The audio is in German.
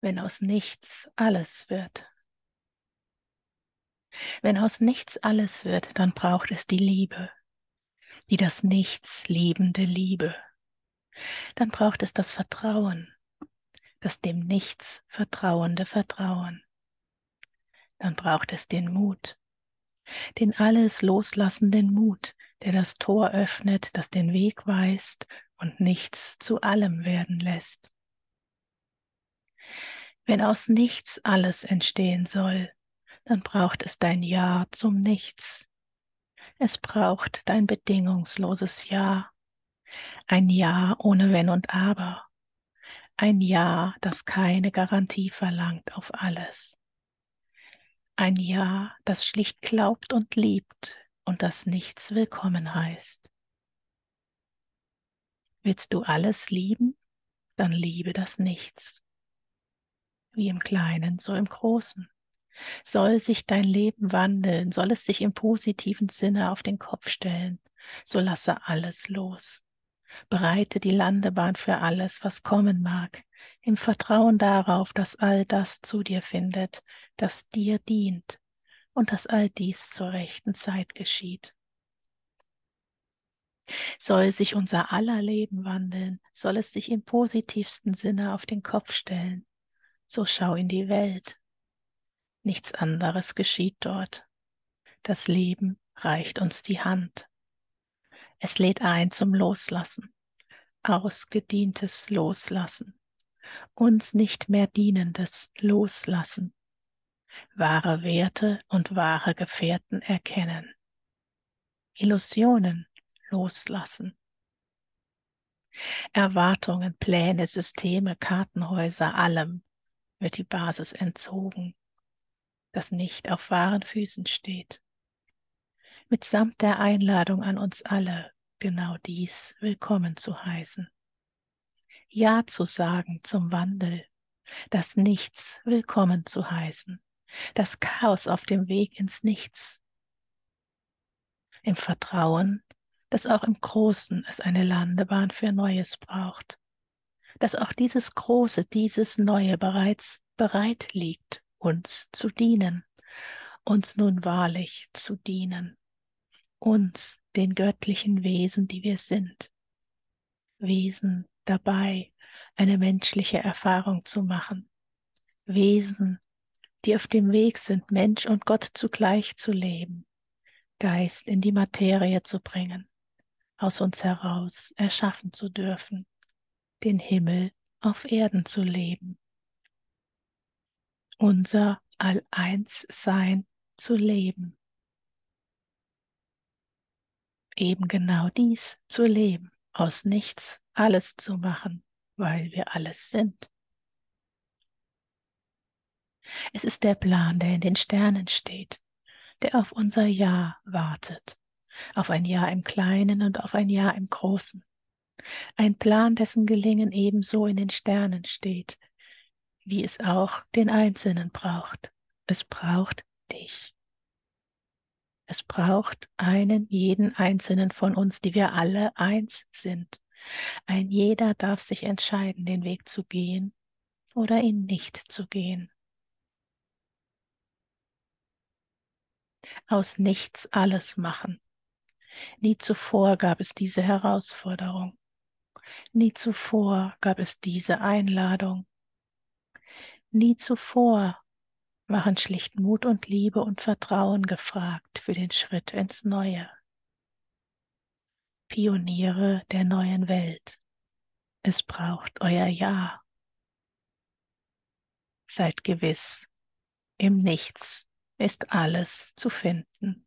wenn aus nichts alles wird. Wenn aus nichts alles wird, dann braucht es die Liebe, die das Nichts liebende Liebe. Dann braucht es das Vertrauen, das dem Nichts vertrauende Vertrauen. Dann braucht es den Mut, den alles loslassenden Mut, der das Tor öffnet, das den Weg weist und nichts zu allem werden lässt. Wenn aus nichts alles entstehen soll, dann braucht es dein Ja zum Nichts. Es braucht dein bedingungsloses Ja. Ein Ja ohne Wenn und Aber. Ein Ja, das keine Garantie verlangt auf alles. Ein Ja, das schlicht glaubt und liebt und das nichts willkommen heißt. Willst du alles lieben, dann liebe das Nichts wie im Kleinen, so im Großen. Soll sich dein Leben wandeln, soll es sich im positiven Sinne auf den Kopf stellen, so lasse alles los. Bereite die Landebahn für alles, was kommen mag, im Vertrauen darauf, dass all das zu dir findet, das dir dient und dass all dies zur rechten Zeit geschieht. Soll sich unser aller Leben wandeln, soll es sich im positivsten Sinne auf den Kopf stellen, so schau in die Welt. Nichts anderes geschieht dort. Das Leben reicht uns die Hand. Es lädt ein zum Loslassen, ausgedientes Loslassen, uns nicht mehr dienendes Loslassen, wahre Werte und wahre Gefährten erkennen, Illusionen loslassen, Erwartungen, Pläne, Systeme, Kartenhäuser, allem, wird die Basis entzogen, das nicht auf wahren Füßen steht. Mitsamt der Einladung an uns alle, genau dies willkommen zu heißen. Ja zu sagen zum Wandel, das Nichts willkommen zu heißen, das Chaos auf dem Weg ins Nichts. Im Vertrauen, dass auch im Großen es eine Landebahn für Neues braucht dass auch dieses Große, dieses Neue bereits bereit liegt, uns zu dienen, uns nun wahrlich zu dienen, uns, den göttlichen Wesen, die wir sind, Wesen dabei, eine menschliche Erfahrung zu machen, Wesen, die auf dem Weg sind, Mensch und Gott zugleich zu leben, Geist in die Materie zu bringen, aus uns heraus erschaffen zu dürfen den Himmel auf Erden zu leben, unser All-Eins-Sein zu leben. Eben genau dies zu leben, aus nichts alles zu machen, weil wir alles sind. Es ist der Plan, der in den Sternen steht, der auf unser Ja wartet, auf ein Ja im Kleinen und auf ein Ja im Großen. Ein Plan, dessen Gelingen ebenso in den Sternen steht, wie es auch den Einzelnen braucht. Es braucht dich. Es braucht einen, jeden einzelnen von uns, die wir alle eins sind. Ein jeder darf sich entscheiden, den Weg zu gehen oder ihn nicht zu gehen. Aus nichts alles machen. Nie zuvor gab es diese Herausforderung. Nie zuvor gab es diese Einladung. Nie zuvor waren schlicht Mut und Liebe und Vertrauen gefragt für den Schritt ins Neue. Pioniere der neuen Welt. Es braucht euer Ja. Seid gewiss, im Nichts ist alles zu finden.